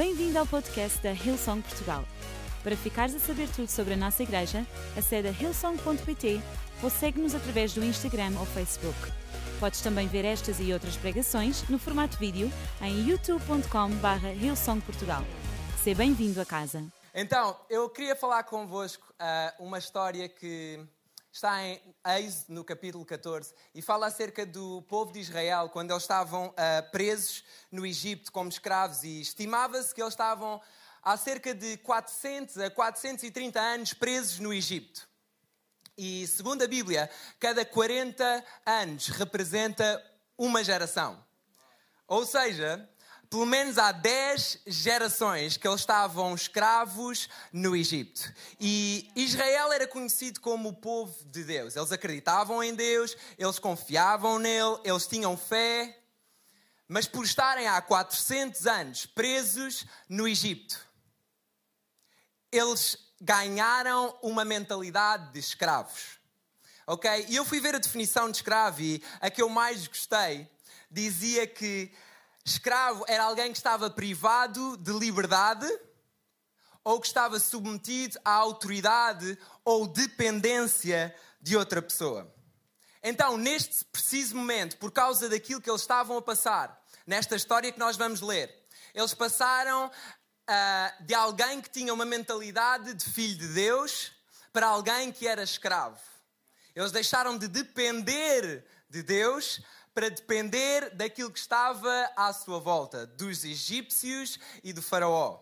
Bem-vindo ao podcast da Hillsong Portugal. Para ficares a saber tudo sobre a nossa igreja, acede a hillsong.pt ou segue-nos através do Instagram ou Facebook. Podes também ver estas e outras pregações no formato vídeo em youtube.com.br hillsongportugal. Seja bem-vindo a casa. Então, eu queria falar convosco uh, uma história que está em Êxodo, no capítulo 14, e fala acerca do povo de Israel quando eles estavam uh, presos no Egito como escravos e estimava-se que eles estavam há cerca de 400 a 430 anos presos no Egito. E segundo a Bíblia, cada 40 anos representa uma geração. Ou seja, pelo menos há 10 gerações que eles estavam escravos no Egito. E Israel era conhecido como o povo de Deus. Eles acreditavam em Deus, eles confiavam nele, eles tinham fé. Mas por estarem há 400 anos presos no Egito, eles ganharam uma mentalidade de escravos. Ok? E eu fui ver a definição de escravo e a que eu mais gostei dizia que Escravo era alguém que estava privado de liberdade ou que estava submetido à autoridade ou dependência de outra pessoa. Então, neste preciso momento, por causa daquilo que eles estavam a passar, nesta história que nós vamos ler, eles passaram uh, de alguém que tinha uma mentalidade de filho de Deus para alguém que era escravo. Eles deixaram de depender de Deus para depender daquilo que estava à sua volta, dos egípcios e do faraó.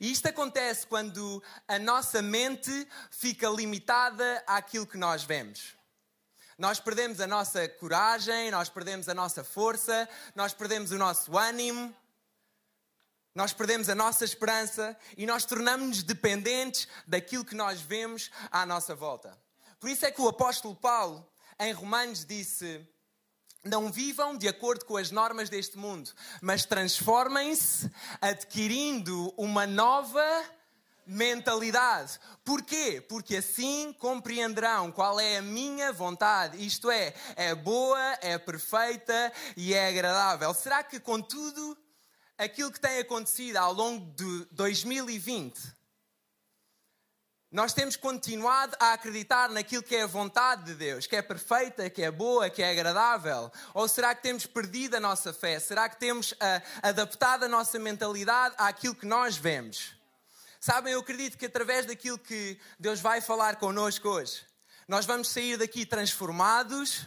E isto acontece quando a nossa mente fica limitada àquilo que nós vemos. Nós perdemos a nossa coragem, nós perdemos a nossa força, nós perdemos o nosso ânimo, nós perdemos a nossa esperança e nós tornamos-nos dependentes daquilo que nós vemos à nossa volta. Por isso é que o apóstolo Paulo, em Romanos, disse não vivam de acordo com as normas deste mundo, mas transformem-se adquirindo uma nova mentalidade. Porquê? Porque assim compreenderão qual é a minha vontade. Isto é, é boa, é perfeita e é agradável. Será que com tudo aquilo que tem acontecido ao longo de 2020 nós temos continuado a acreditar naquilo que é a vontade de Deus, que é perfeita, que é boa, que é agradável? Ou será que temos perdido a nossa fé? Será que temos uh, adaptado a nossa mentalidade àquilo que nós vemos? Sabem, eu acredito que através daquilo que Deus vai falar connosco hoje, nós vamos sair daqui transformados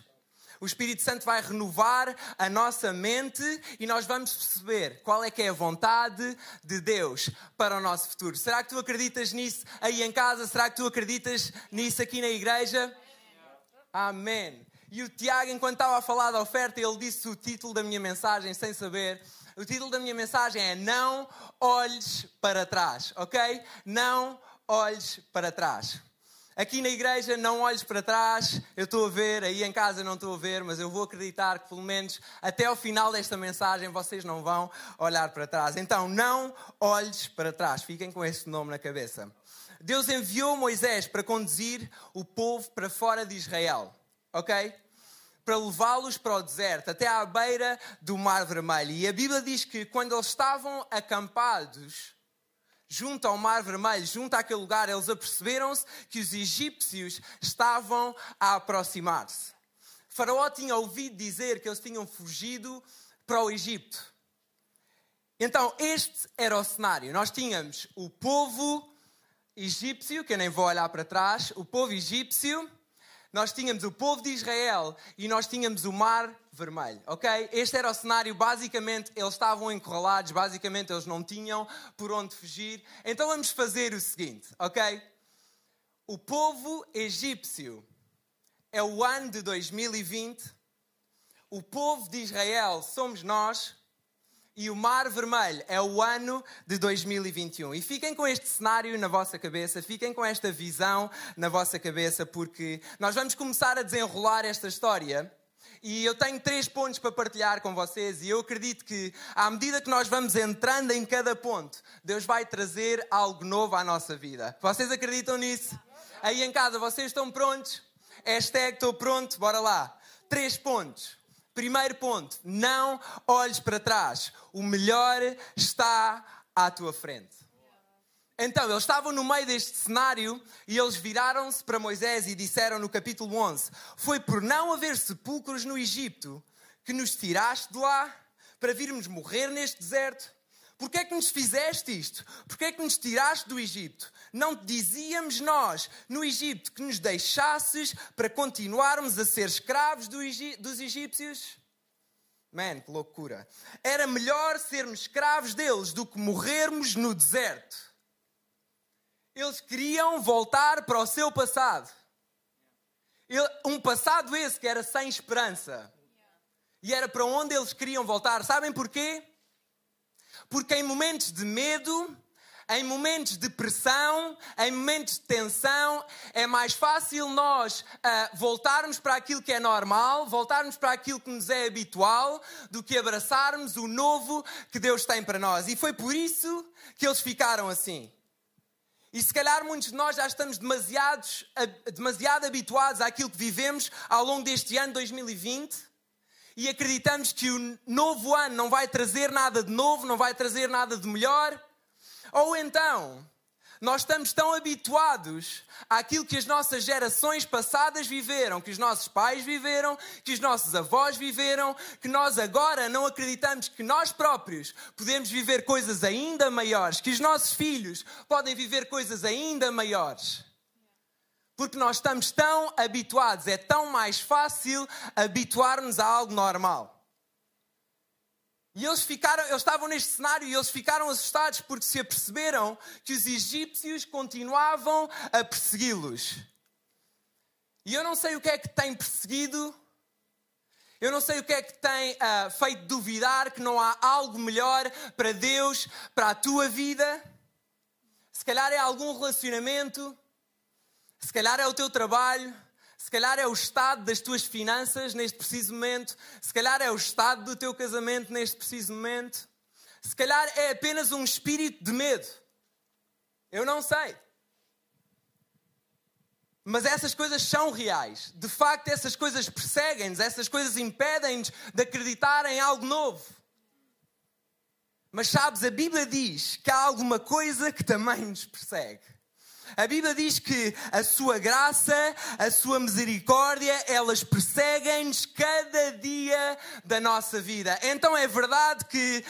o Espírito Santo vai renovar a nossa mente e nós vamos perceber qual é que é a vontade de Deus para o nosso futuro. Será que tu acreditas nisso aí em casa? Será que tu acreditas nisso aqui na igreja? Amém. E o Tiago, enquanto estava a falar da oferta, ele disse o título da minha mensagem sem saber. O título da minha mensagem é Não olhes para trás, ok? Não olhes para trás. Aqui na igreja não olhes para trás, eu estou a ver, aí em casa não estou a ver, mas eu vou acreditar que pelo menos até ao final desta mensagem vocês não vão olhar para trás. Então não olhes para trás, fiquem com este nome na cabeça. Deus enviou Moisés para conduzir o povo para fora de Israel, ok? Para levá-los para o deserto, até à beira do Mar Vermelho. E a Bíblia diz que quando eles estavam acampados, junto ao Mar Vermelho, junto àquele lugar, eles aperceberam-se que os egípcios estavam a aproximar-se. Faraó tinha ouvido dizer que eles tinham fugido para o Egito. Então, este era o cenário. Nós tínhamos o povo egípcio, que eu nem vou olhar para trás, o povo egípcio nós tínhamos o povo de Israel e nós tínhamos o mar vermelho, ok? Este era o cenário, basicamente eles estavam encurralados, basicamente eles não tinham por onde fugir. Então vamos fazer o seguinte, ok? O povo egípcio é o ano de 2020, o povo de Israel somos nós, e o Mar Vermelho é o ano de 2021. E fiquem com este cenário na vossa cabeça, fiquem com esta visão na vossa cabeça, porque nós vamos começar a desenrolar esta história. E eu tenho três pontos para partilhar com vocês, e eu acredito que, à medida que nós vamos entrando em cada ponto, Deus vai trazer algo novo à nossa vida. Vocês acreditam nisso? Aí em casa, vocês estão prontos? Hashtag estou pronto, bora lá. Três pontos. Primeiro ponto, não olhes para trás. O melhor está à tua frente. Então, eles estavam no meio deste cenário e eles viraram-se para Moisés e disseram no capítulo 11: Foi por não haver sepulcros no Egito que nos tiraste de lá para virmos morrer neste deserto? Porquê é que nos fizeste isto? Porquê é que nos tiraste do Egito? Não te dizíamos nós no Egito que nos deixasses para continuarmos a ser escravos do dos egípcios? Man, que loucura. Era melhor sermos escravos deles do que morrermos no deserto. Eles queriam voltar para o seu passado. Um passado esse que era sem esperança. E era para onde eles queriam voltar. Sabem porquê? Porque em momentos de medo, em momentos de pressão, em momentos de tensão, é mais fácil nós uh, voltarmos para aquilo que é normal, voltarmos para aquilo que nos é habitual, do que abraçarmos o novo que Deus tem para nós. E foi por isso que eles ficaram assim. E se calhar muitos de nós já estamos demasiados, demasiado habituados àquilo que vivemos ao longo deste ano 2020 e acreditamos que o novo ano não vai trazer nada de novo, não vai trazer nada de melhor. Ou então, nós estamos tão habituados àquilo que as nossas gerações passadas viveram, que os nossos pais viveram, que os nossos avós viveram, que nós agora não acreditamos que nós próprios podemos viver coisas ainda maiores, que os nossos filhos podem viver coisas ainda maiores. Porque nós estamos tão habituados, é tão mais fácil habituar-nos a algo normal. E eles ficaram, eles estavam neste cenário e eles ficaram assustados porque se aperceberam que os egípcios continuavam a persegui-los. E eu não sei o que é que tem perseguido, eu não sei o que é que tem uh, feito duvidar que não há algo melhor para Deus, para a tua vida. Se calhar é algum relacionamento, se calhar é o teu trabalho, se calhar é o estado das tuas finanças neste preciso momento, se calhar é o estado do teu casamento neste preciso momento, se calhar é apenas um espírito de medo. Eu não sei. Mas essas coisas são reais. De facto, essas coisas perseguem-nos, essas coisas impedem-nos de acreditar em algo novo. Mas sabes, a Bíblia diz que há alguma coisa que também nos persegue. A Bíblia diz que a sua graça, a sua misericórdia, elas perseguem-nos cada dia da nossa vida. Então é verdade que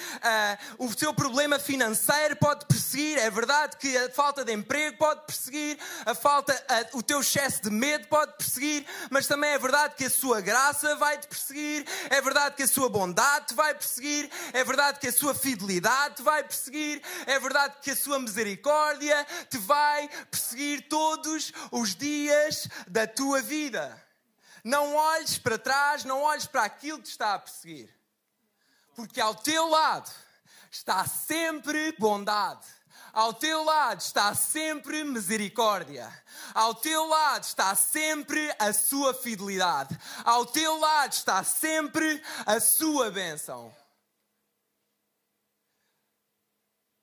uh, o seu problema financeiro pode perseguir, é verdade que a falta de emprego pode perseguir, a falta, uh, o teu excesso de medo pode perseguir, mas também é verdade que a sua graça vai te perseguir, é verdade que a sua bondade te vai perseguir, é verdade que a sua fidelidade te vai perseguir, é verdade que a sua misericórdia te vai perseguir todos os dias da tua vida. Não olhes para trás, não olhes para aquilo que te está a perseguir. Porque ao teu lado está sempre bondade. Ao teu lado está sempre misericórdia. Ao teu lado está sempre a sua fidelidade. Ao teu lado está sempre a sua bênção.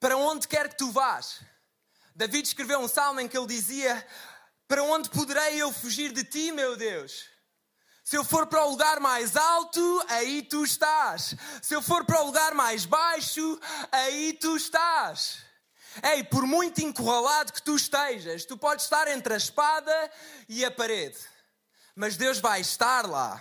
Para onde quer que tu vás, David escreveu um salmo em que ele dizia: Para onde poderei eu fugir de ti, meu Deus? Se eu for para o lugar mais alto, aí tu estás. Se eu for para o lugar mais baixo, aí tu estás. Ei, por muito encurralado que tu estejas, tu podes estar entre a espada e a parede, mas Deus vai estar lá.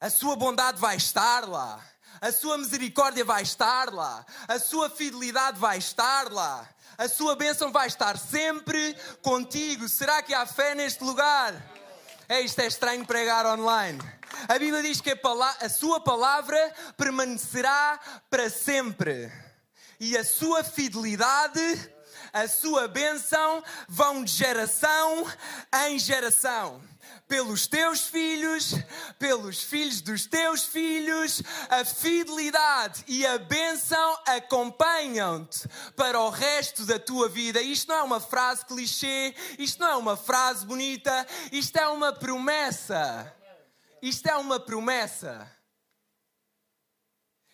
A sua bondade vai estar lá. A sua misericórdia vai estar lá. A sua fidelidade vai estar lá a sua bênção vai estar sempre contigo. Será que há fé neste lugar? É, isto é estranho pregar online. A Bíblia diz que a, a sua palavra permanecerá para sempre. E a sua fidelidade, a sua bênção vão de geração em geração pelos teus filhos, pelos filhos dos teus filhos, a fidelidade e a bênção acompanham-te para o resto da tua vida. Isto não é uma frase clichê, isto não é uma frase bonita, isto é uma promessa. Isto é uma promessa.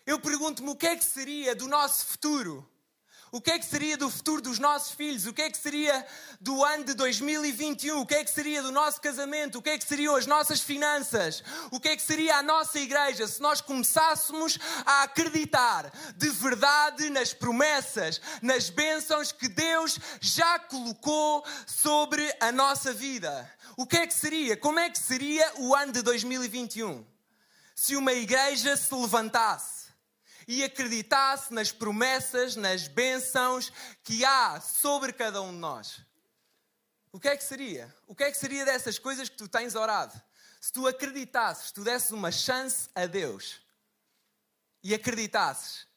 Eu pergunto-me o que é que seria do nosso futuro O que é que seria do futuro dos nossos filhos? O que é que seria do ano de 2021? O que é que seria do nosso casamento? O que é que seriam as nossas finanças? O que é que seria a nossa igreja se nós começássemos a acreditar de verdade nas promessas, nas bênçãos que Deus já colocou sobre a nossa vida? O que é que seria? Como é que seria o ano de 2021? Se uma igreja se levantasse e acreditasse nas promessas, nas bênçãos que há sobre cada um de nós. O que é que seria? O que é que seria dessas coisas que tu tens orado? Se tu acreditasses, se tu desses uma chance a Deus e acreditasses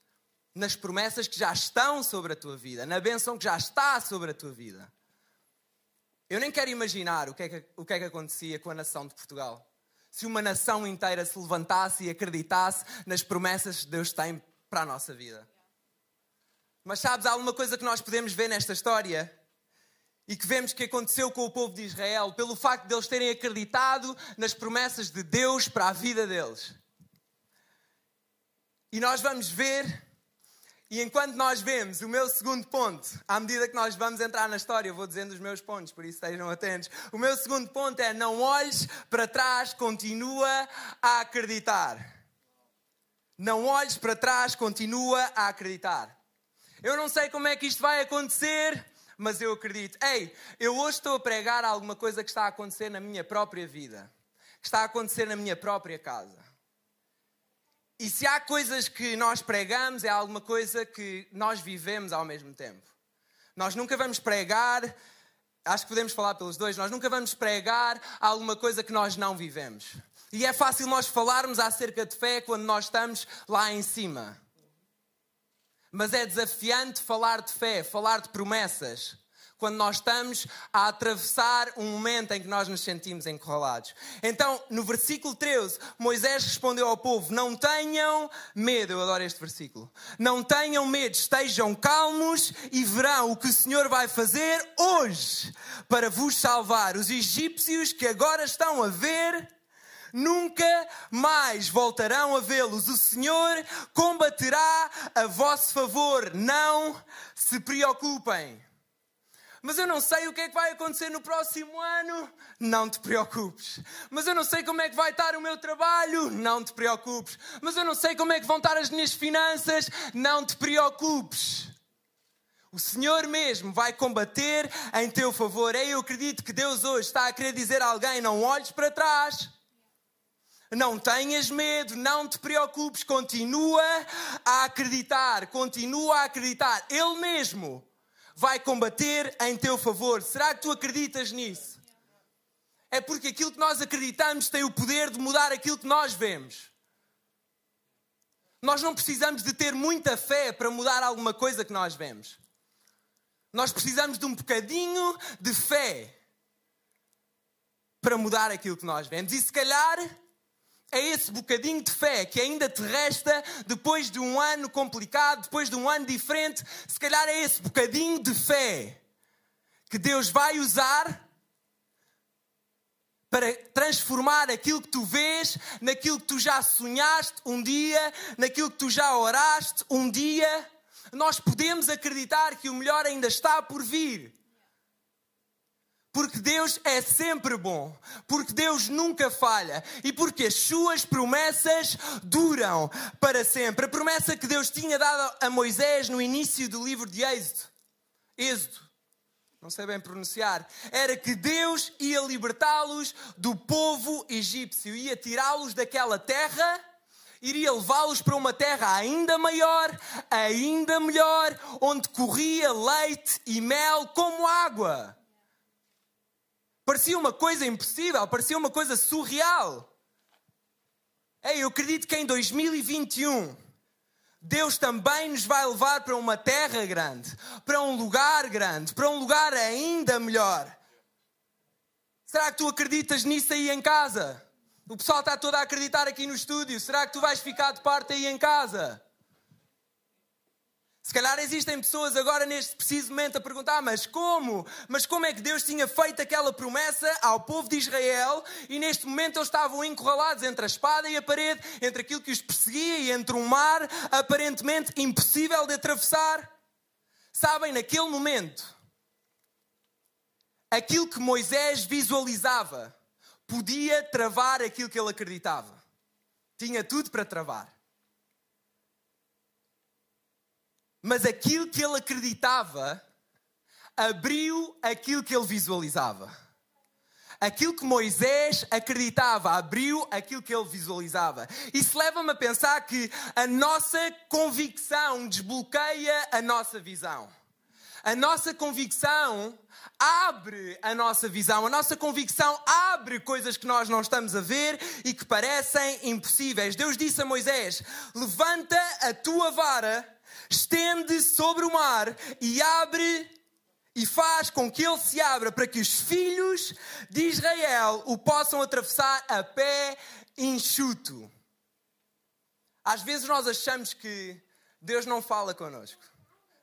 nas promessas que já estão sobre a tua vida, na bênção que já está sobre a tua vida. Eu nem quero imaginar o que é que, o que, é que acontecia com a nação de Portugal se uma nação inteira se levantasse e acreditasse nas promessas que Deus tem para a nossa vida. Mas sabes, há alguma coisa que nós podemos ver nesta história e que vemos que aconteceu com o povo de Israel, pelo facto de eles terem acreditado nas promessas de Deus para a vida deles. E nós vamos ver e enquanto nós vemos o meu segundo ponto, à medida que nós vamos entrar na história, eu vou dizendo os meus pontos, por isso estejam atentos. O meu segundo ponto é: não olhes para trás, continua a acreditar. Não olhes para trás, continua a acreditar. Eu não sei como é que isto vai acontecer, mas eu acredito. Ei, eu hoje estou a pregar alguma coisa que está a acontecer na minha própria vida, que está a acontecer na minha própria casa. E se há coisas que nós pregamos, é alguma coisa que nós vivemos ao mesmo tempo. Nós nunca vamos pregar, acho que podemos falar pelos dois, nós nunca vamos pregar alguma coisa que nós não vivemos. E é fácil nós falarmos acerca de fé quando nós estamos lá em cima. Mas é desafiante falar de fé, falar de promessas quando nós estamos a atravessar um momento em que nós nos sentimos encurralados. Então, no versículo 13, Moisés respondeu ao povo: Não tenham medo, eu adoro este versículo. Não tenham medo, estejam calmos e verão o que o Senhor vai fazer hoje para vos salvar. Os egípcios que agora estão a ver nunca mais voltarão a vê-los. O Senhor combaterá a vosso favor. Não se preocupem mas eu não sei o que é que vai acontecer no próximo ano. Não te preocupes. Mas eu não sei como é que vai estar o meu trabalho. Não te preocupes. Mas eu não sei como é que vão estar as minhas finanças. Não te preocupes. O Senhor mesmo vai combater em teu favor. Eu acredito que Deus hoje está a querer dizer a alguém: não olhes para trás. Não tenhas medo, não te preocupes, continua a acreditar, continua a acreditar. Ele mesmo vai combater em teu favor. Será que tu acreditas nisso? É porque aquilo que nós acreditamos tem o poder de mudar aquilo que nós vemos. Nós não precisamos de ter muita fé para mudar alguma coisa que nós vemos. Nós precisamos de um bocadinho de fé para mudar aquilo que nós vemos. E se calhar é esse bocadinho de fé que ainda te resta depois de um ano complicado, depois de um ano diferente. Se calhar é esse bocadinho de fé que Deus vai usar para transformar aquilo que tu vês naquilo que tu já sonhaste um dia, naquilo que tu já oraste um dia. Nós podemos acreditar que o melhor ainda está por vir. Porque Deus é sempre bom, porque Deus nunca falha. E porque as suas promessas duram para sempre. A promessa que Deus tinha dado a Moisés no início do livro de Êxodo, Êxodo, não sei bem pronunciar, era que Deus ia libertá-los do povo egípcio, ia tirá-los daquela terra. Iria levá-los para uma terra ainda maior, ainda melhor, onde corria leite e mel como água. Parecia uma coisa impossível, parecia uma coisa surreal. Ei, eu acredito que em 2021 Deus também nos vai levar para uma terra grande, para um lugar grande, para um lugar ainda melhor. Será que tu acreditas nisso aí em casa? O pessoal está todo a acreditar aqui no estúdio. Será que tu vais ficar de parte aí em casa? Se calhar existem pessoas agora neste preciso momento a perguntar: mas como? Mas como é que Deus tinha feito aquela promessa ao povo de Israel e neste momento eles estavam encurralados entre a espada e a parede, entre aquilo que os perseguia e entre um mar aparentemente impossível de atravessar? Sabem, naquele momento, aquilo que Moisés visualizava podia travar aquilo que ele acreditava. Tinha tudo para travar. Mas aquilo que ele acreditava abriu aquilo que ele visualizava. Aquilo que Moisés acreditava abriu aquilo que ele visualizava. Isso leva-me a pensar que a nossa convicção desbloqueia a nossa visão. A nossa convicção abre a nossa visão, a nossa convicção abre coisas que nós não estamos a ver e que parecem impossíveis. Deus disse a Moisés: Levanta a tua vara, estende sobre o mar e abre e faz com que ele se abra para que os filhos de Israel o possam atravessar a pé enxuto. Às vezes nós achamos que Deus não fala connosco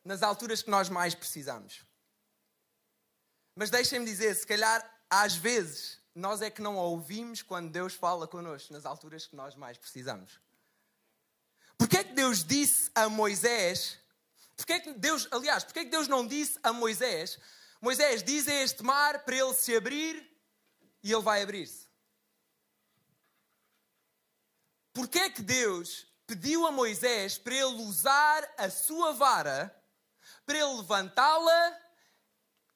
nas alturas que nós mais precisamos. Mas deixem-me dizer, se calhar às vezes nós é que não ouvimos quando Deus fala connosco nas alturas que nós mais precisamos. Porquê é que Deus disse a Moisés? Porquê é que Deus, aliás, porquê é que Deus não disse a Moisés? Moisés, diz a este mar para ele se abrir e ele vai abrir-se. Porquê é que Deus pediu a Moisés para ele usar a sua vara para ele levantá-la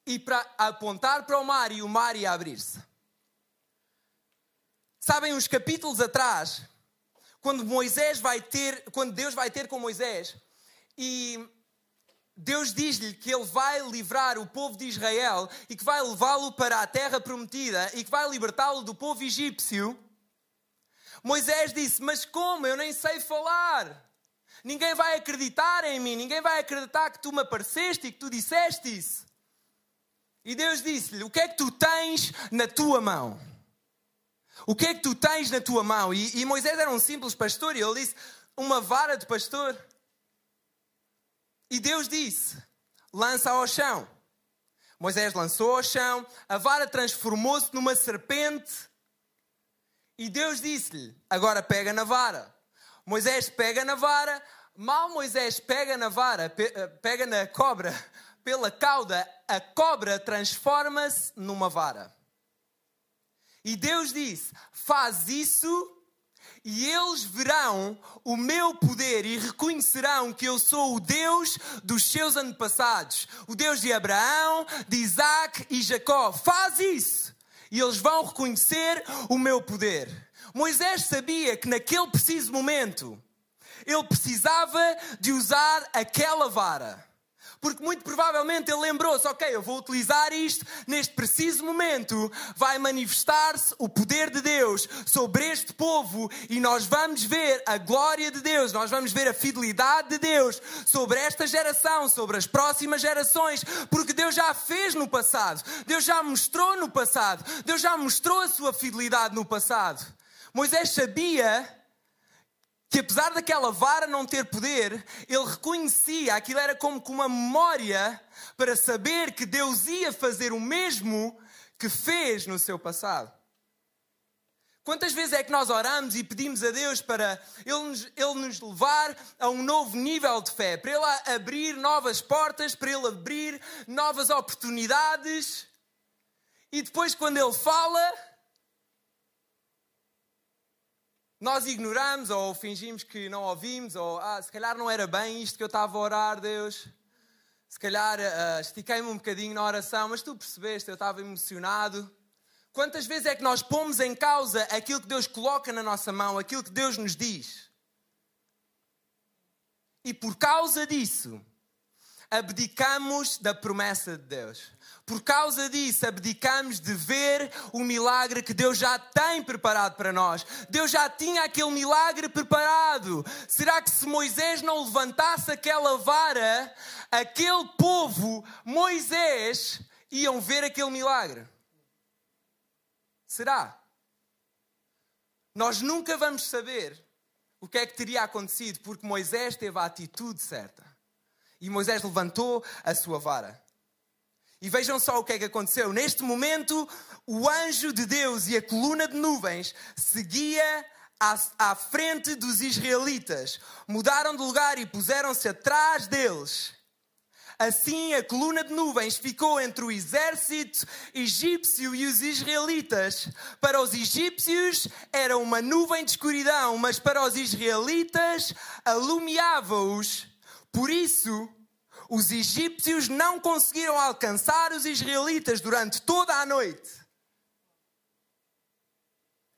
e para apontar para o mar e o mar ia abrir-se. Sabem, uns capítulos atrás, quando Moisés vai ter, quando Deus vai ter com Moisés e Deus diz-lhe que ele vai livrar o povo de Israel e que vai levá-lo para a terra prometida e que vai libertá-lo do povo egípcio. Moisés disse: Mas como? Eu nem sei falar. Ninguém vai acreditar em mim, ninguém vai acreditar que tu me apareceste e que tu disseste isso. E Deus disse-lhe: O que é que tu tens na tua mão? O que é que tu tens na tua mão? E, e Moisés era um simples pastor e ele disse: Uma vara de pastor. E Deus disse: Lança ao chão. Moisés lançou ao chão, a vara transformou-se numa serpente. E Deus disse-lhe: Agora pega na vara. Moisés pega na vara, mal Moisés pega na vara, eh, pega na cobra pela cauda, a cobra transforma-se numa vara. E Deus disse: Faz isso e eles verão o meu poder e reconhecerão que eu sou o Deus dos seus antepassados, o Deus de Abraão, de Isaac e Jacó. Faz isso e eles vão reconhecer o meu poder. Moisés sabia que naquele preciso momento ele precisava de usar aquela vara. Porque muito provavelmente ele lembrou-se: ok, eu vou utilizar isto neste preciso momento, vai manifestar-se o poder de Deus sobre este povo e nós vamos ver a glória de Deus, nós vamos ver a fidelidade de Deus sobre esta geração, sobre as próximas gerações, porque Deus já fez no passado, Deus já mostrou no passado, Deus já mostrou a sua fidelidade no passado. Moisés sabia que apesar daquela vara não ter poder, ele reconhecia, aquilo era como uma memória para saber que Deus ia fazer o mesmo que fez no seu passado. Quantas vezes é que nós oramos e pedimos a Deus para Ele nos, Ele nos levar a um novo nível de fé, para Ele abrir novas portas, para Ele abrir novas oportunidades, e depois, quando Ele fala, nós ignoramos ou fingimos que não ouvimos, ou ah, se calhar não era bem isto que eu estava a orar, Deus. Se calhar uh, estiquei-me um bocadinho na oração, mas tu percebeste, eu estava emocionado. Quantas vezes é que nós pomos em causa aquilo que Deus coloca na nossa mão, aquilo que Deus nos diz? E por causa disso, abdicamos da promessa de Deus. Por causa disso, abdicamos de ver o milagre que Deus já tem preparado para nós. Deus já tinha aquele milagre preparado. Será que se Moisés não levantasse aquela vara, aquele povo, Moisés, iam ver aquele milagre? Será? Nós nunca vamos saber o que é que teria acontecido, porque Moisés teve a atitude certa. E Moisés levantou a sua vara. E vejam só o que é que aconteceu. Neste momento, o anjo de Deus e a coluna de nuvens seguia à, frente dos israelitas. Mudaram de lugar e puseram-se atrás deles. Assim, a coluna de nuvens ficou entre o exército egípcio e os israelitas. Para os egípcios era uma nuvem de escuridão, mas para os israelitas alumiava-os. Por isso, os egípcios não conseguiram alcançar os israelitas durante toda a noite.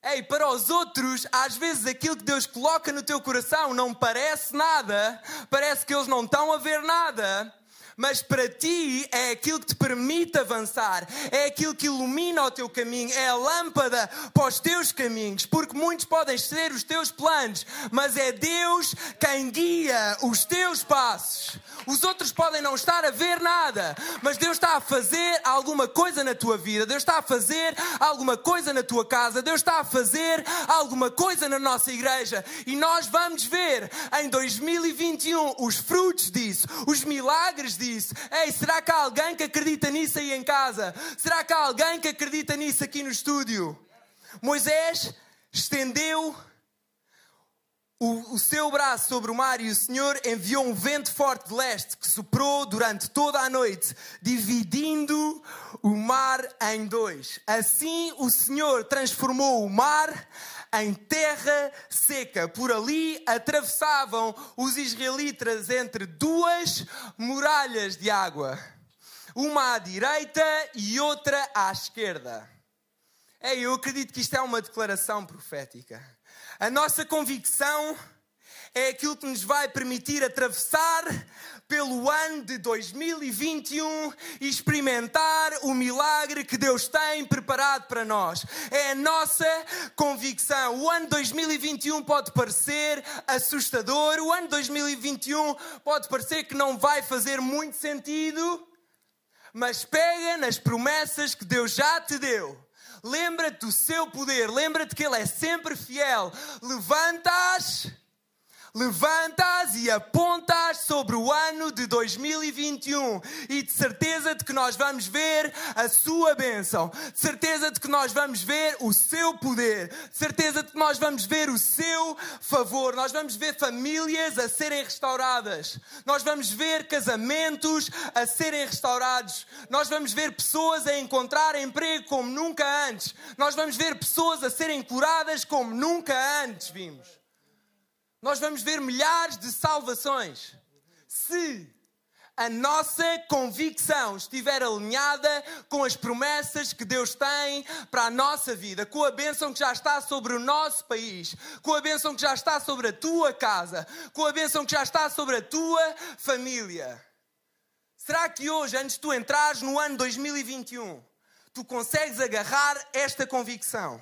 Ei, para os outros, às vezes aquilo que Deus coloca no teu coração não parece nada, parece que eles não estão a ver nada, mas para ti é aquilo que te permite avançar, é aquilo que ilumina o teu caminho, é a lâmpada para os teus caminhos, porque muitos podem ser os teus planos, mas é Deus quem guia os teus passos. Os outros podem não estar a ver nada, mas Deus está a fazer alguma coisa na tua vida, Deus está a fazer alguma coisa na tua casa, Deus está a fazer alguma coisa na nossa igreja e nós vamos ver em 2021 os frutos disso, os milagres disso disse: Ei, será que há alguém que acredita nisso aí em casa? Será que há alguém que acredita nisso aqui no estúdio? Moisés estendeu o, o, seu braço sobre o mar e o Senhor enviou um vento forte de leste que soprou durante toda a noite, dividindo o mar em dois. Assim o Senhor transformou o mar em terra seca. Por ali atravessavam os israelitas entre duas muralhas de água, uma à direita e outra à esquerda. Ei, eu acredito que isto é uma declaração profética. A nossa convicção é aquilo que nos vai permitir atravessar pelo ano de 2021 e experimentar o milagre que Deus tem preparado para nós. É a nossa convicção. O ano 2021 pode parecer assustador, o ano 2021 pode parecer que não vai fazer muito sentido, mas pega nas promessas que Deus já te deu. Lembra-te do seu poder, lembra-te que Ele é sempre fiel. Levantas levantas e apontas sobre o ano de 2021 e de certeza de que nós vamos ver a sua bênção, de certeza de que nós vamos ver o seu poder, de certeza de que nós vamos ver o seu favor, nós vamos ver famílias a serem restauradas, nós vamos ver casamentos a serem restaurados, nós vamos ver pessoas a encontrar emprego como nunca antes, nós vamos ver pessoas a serem curadas como nunca antes vimos nós vamos ver milhares de salvações. Se a nossa convicção estiver alinhada com as promessas que Deus tem para a nossa vida, com a bênção que já está sobre o nosso país, com a bênção que já está sobre a tua casa, com a bênção que já está sobre a tua família. Será que hoje, antes de tu entrares no ano 2021, tu consegues agarrar esta convicção?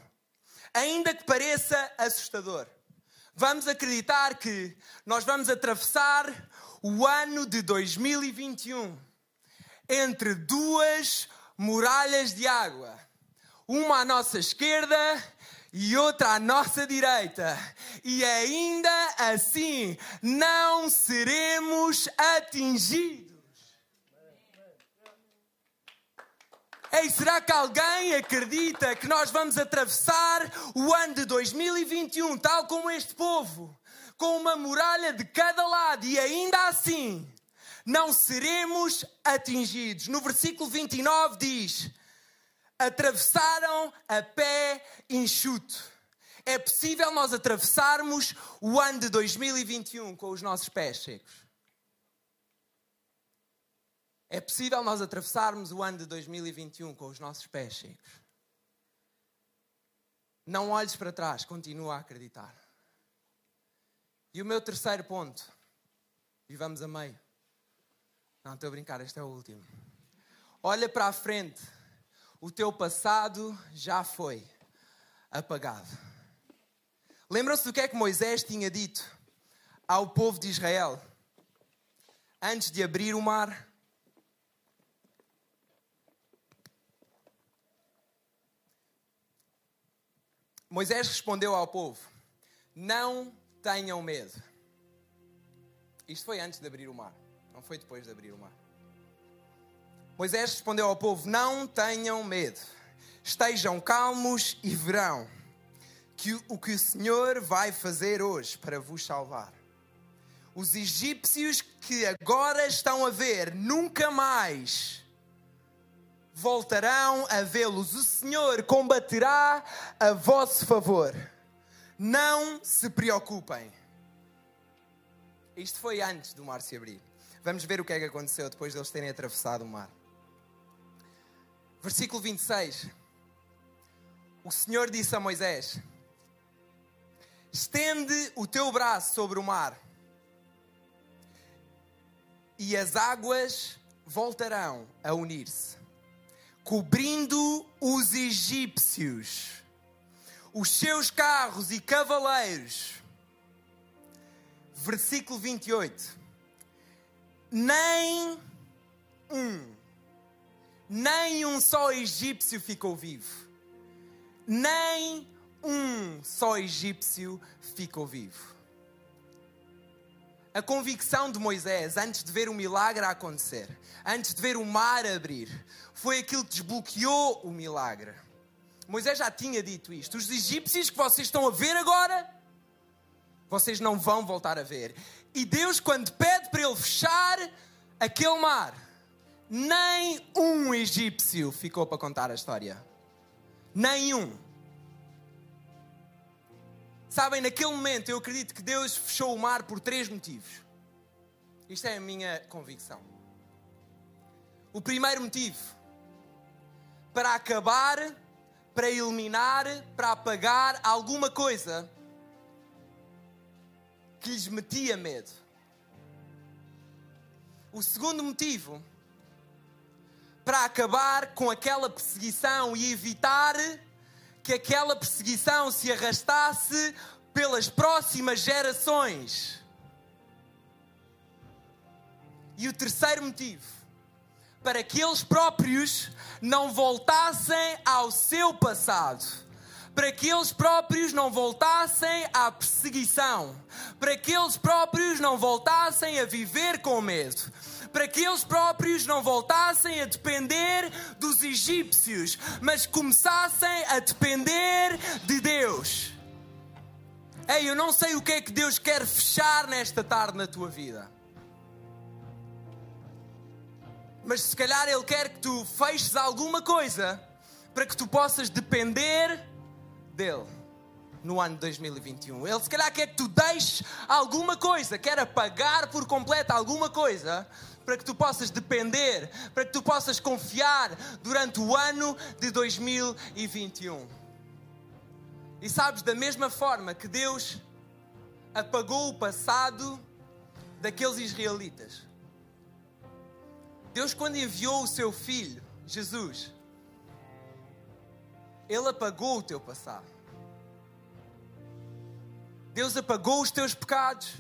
Ainda que pareça assustador vamos acreditar que nós vamos atravessar o ano de 2021 entre duas muralhas de água, uma à nossa esquerda e outra à nossa direita, e ainda assim não seremos atingidos. Ei, será que alguém acredita que nós vamos atravessar o ano de 2021 tal como este povo, com uma muralha de cada lado e ainda assim não seremos atingidos? No versículo 29 diz: atravessaram a pé enxuto. É possível nós atravessarmos o ano de 2021 com os nossos pés secos. É possível nós atravessarmos o ano de 2021 com os nossos pés secos. Não olhes para trás, continua a acreditar. E o meu terceiro ponto, e vamos a meio. Não estou a brincar, este é o último. Olha para a frente, o teu passado já foi apagado. Lembram-se do que é que Moisés tinha dito ao povo de Israel antes de abrir o mar? Moisés respondeu ao povo: Não tenham medo. Isto foi antes de abrir o mar, não foi depois de abrir o mar. Moisés respondeu ao povo: Não tenham medo, estejam calmos e verão que o que o Senhor vai fazer hoje para vos salvar. Os egípcios que agora estão a ver nunca mais voltarão a vê-los. O Senhor combaterá a vosso favor. Não se preocupem. Isto foi antes do mar se abrir. Vamos ver o que é que aconteceu depois de eles terem atravessado o mar. Versículo 26. O Senhor disse a Moisés: Estende o teu braço sobre o mar e as águas voltarão a unir-se, cobrindo os egípcios, os seus carros e cavaleiros. Versículo 28. Nem um, nem um só egípcio ficou vivo, nem um só egípcio ficou vivo a convicção de Moisés, antes de ver o milagre acontecer, antes de ver o mar abrir, foi aquilo que desbloqueou o milagre. Moisés já tinha dito isto: os egípcios que vocês estão a ver agora, vocês não vão voltar a ver. E Deus, quando pede para ele fechar aquele mar, nem um egípcio ficou para contar a história. Nenhum. Sabem, naquele momento eu acredito que Deus fechou o mar por três motivos. Isto é a minha convicção. O primeiro motivo, para acabar, para eliminar, para apagar alguma coisa que lhes metia medo. O segundo motivo, para acabar com aquela perseguição e evitar que aquela perseguição se arrastasse pelas próximas gerações. E o terceiro motivo, para que eles próprios não voltassem ao seu passado, para que eles próprios não voltassem à perseguição, para que eles próprios não voltassem a viver com medo, para que eles próprios não voltassem a depender dos egípcios, mas começassem a depender de Deus. Ei, eu não sei o que é que Deus quer fechar nesta tarde na tua vida. Mas se calhar Ele quer que tu feches alguma coisa para que tu possas depender dele no ano de 2021. Ele se calhar quer que tu deixes alguma coisa, quer apagar por completo alguma coisa para que tu possas depender, para que tu possas confiar durante o ano de 2021. E sabes, da mesma forma que Deus apagou o passado daqueles israelitas, Deus, quando enviou o seu filho, Jesus, Ele apagou o teu passado. Deus apagou os teus pecados.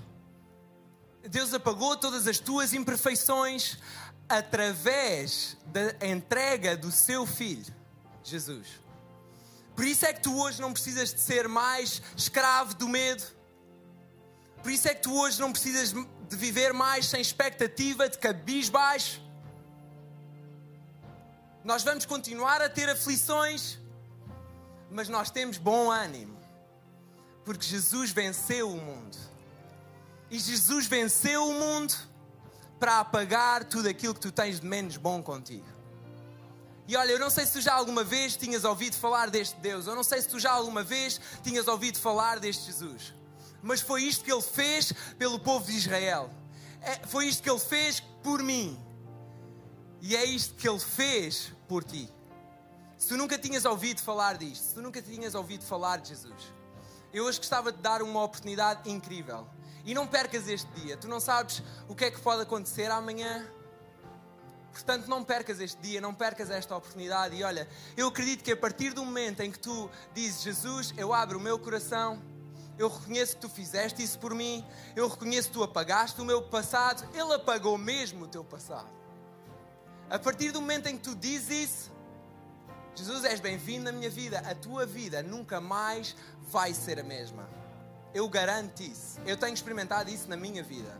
Deus apagou todas as tuas imperfeições através da entrega do seu filho, Jesus. Por isso é que tu hoje não precisas de ser mais escravo do medo. Por isso é que tu hoje não precisas de viver mais sem expectativa, de cabisbaixo. Nós vamos continuar a ter aflições, mas nós temos bom ânimo, porque Jesus venceu o mundo. E Jesus venceu o mundo para apagar tudo aquilo que tu tens de menos bom contigo. E olha, eu não sei se tu já alguma vez tinhas ouvido falar deste Deus, eu não sei se tu já alguma vez tinhas ouvido falar deste Jesus, mas foi isto que ele fez pelo povo de Israel, é, foi isto que ele fez por mim, e é isto que ele fez por ti. Se tu nunca tinhas ouvido falar disto, se tu nunca tinhas ouvido falar de Jesus, eu hoje gostava de dar uma oportunidade incrível e não percas este dia. Tu não sabes o que é que pode acontecer amanhã. Portanto, não percas este dia, não percas esta oportunidade. E olha, eu acredito que a partir do momento em que tu dizes, Jesus, eu abro o meu coração, eu reconheço que tu fizeste isso por mim, eu reconheço que tu apagaste o meu passado, Ele apagou mesmo o teu passado. A partir do momento em que tu dizes isso, Jesus, és bem-vindo na minha vida, a tua vida nunca mais vai ser a mesma. Eu garanto isso. Eu tenho experimentado isso na minha vida.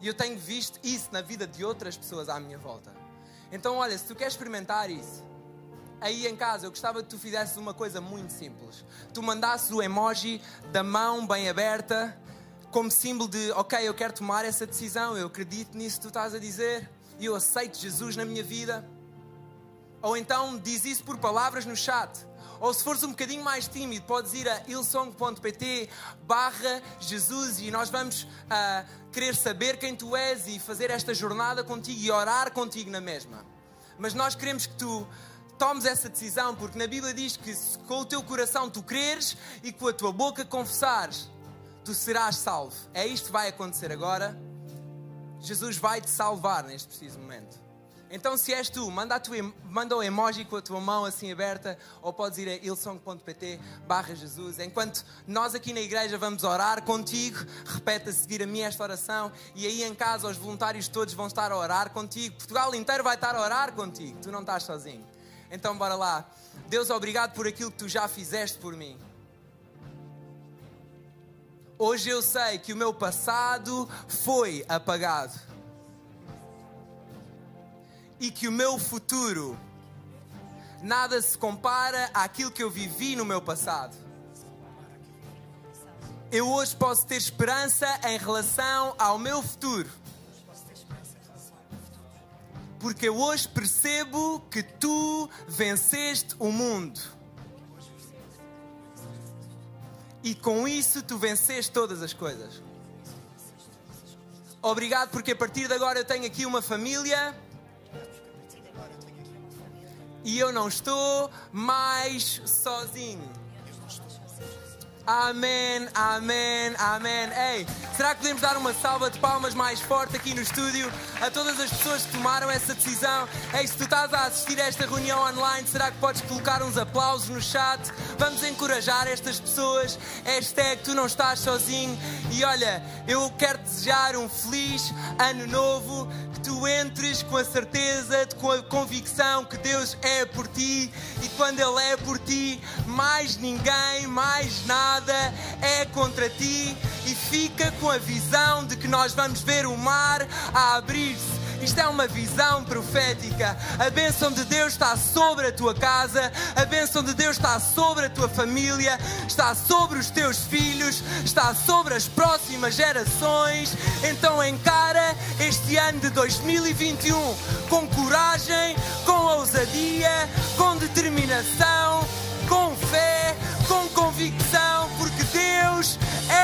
E eu tenho visto isso na vida de outras pessoas à minha volta. Então, olha, se tu queres experimentar isso, aí em casa, eu gostava que tu fizesses uma coisa muito simples. Tu mandasses o emoji da mão bem aberta como símbolo de, ok, eu quero tomar essa decisão, eu acredito nisso que tu estás a dizer e eu aceito Jesus na minha vida. Ou então diz isso por palavras no chat. Ou se fores um bocadinho mais tímido, podes ir a ilsong.pt barra Jesus e nós vamos uh, querer saber quem tu és e fazer esta jornada contigo e orar contigo na mesma. Mas nós queremos que tu tomes essa decisão, porque na Bíblia diz que se com o teu coração tu creres e com a tua boca confessares, tu serás salvo. É isto que vai acontecer agora. Jesus vai te salvar neste preciso momento. Então, se és tu, manda, tua, manda o emoji com a tua mão assim aberta, ou podes ir a ilsong.pt barra Jesus. Enquanto nós aqui na igreja vamos orar contigo, repete a seguir a mim esta oração, e aí em casa os voluntários todos vão estar a orar contigo. Portugal inteiro vai estar a orar contigo, tu não estás sozinho. Então, bora lá. Deus, obrigado por aquilo que tu já fizeste por mim. Hoje eu sei que o meu passado foi apagado e que o meu futuro nada se compara àquilo que eu vivi no meu passado. Eu hoje posso ter esperança em relação ao meu futuro. Porque eu hoje percebo que tu venceste o mundo. E com isso tu venceste todas as coisas. Obrigado porque a partir de agora eu tenho aqui uma família e eu não estou mais sozinho. Amém, amém, amém. Ei, será que podemos dar uma salva de palmas mais forte aqui no estúdio a todas as pessoas que tomaram essa decisão? Ei, se tu estás a assistir a esta reunião online, será que podes colocar uns aplausos no chat? Vamos encorajar estas pessoas. Hashtag tu não estás sozinho. E olha, eu quero desejar um feliz ano novo tu entres com a certeza, com a convicção que Deus é por ti e quando Ele é por ti, mais ninguém, mais nada é contra ti e fica com a visão de que nós vamos ver o mar a abrir-se isto é uma visão profética. A bênção de Deus está sobre a tua casa, a bênção de Deus está sobre a tua família, está sobre os teus filhos, está sobre as próximas gerações. Então encara este ano de 2021 com coragem, com ousadia, com determinação, com fé, com convicção, porque Deus é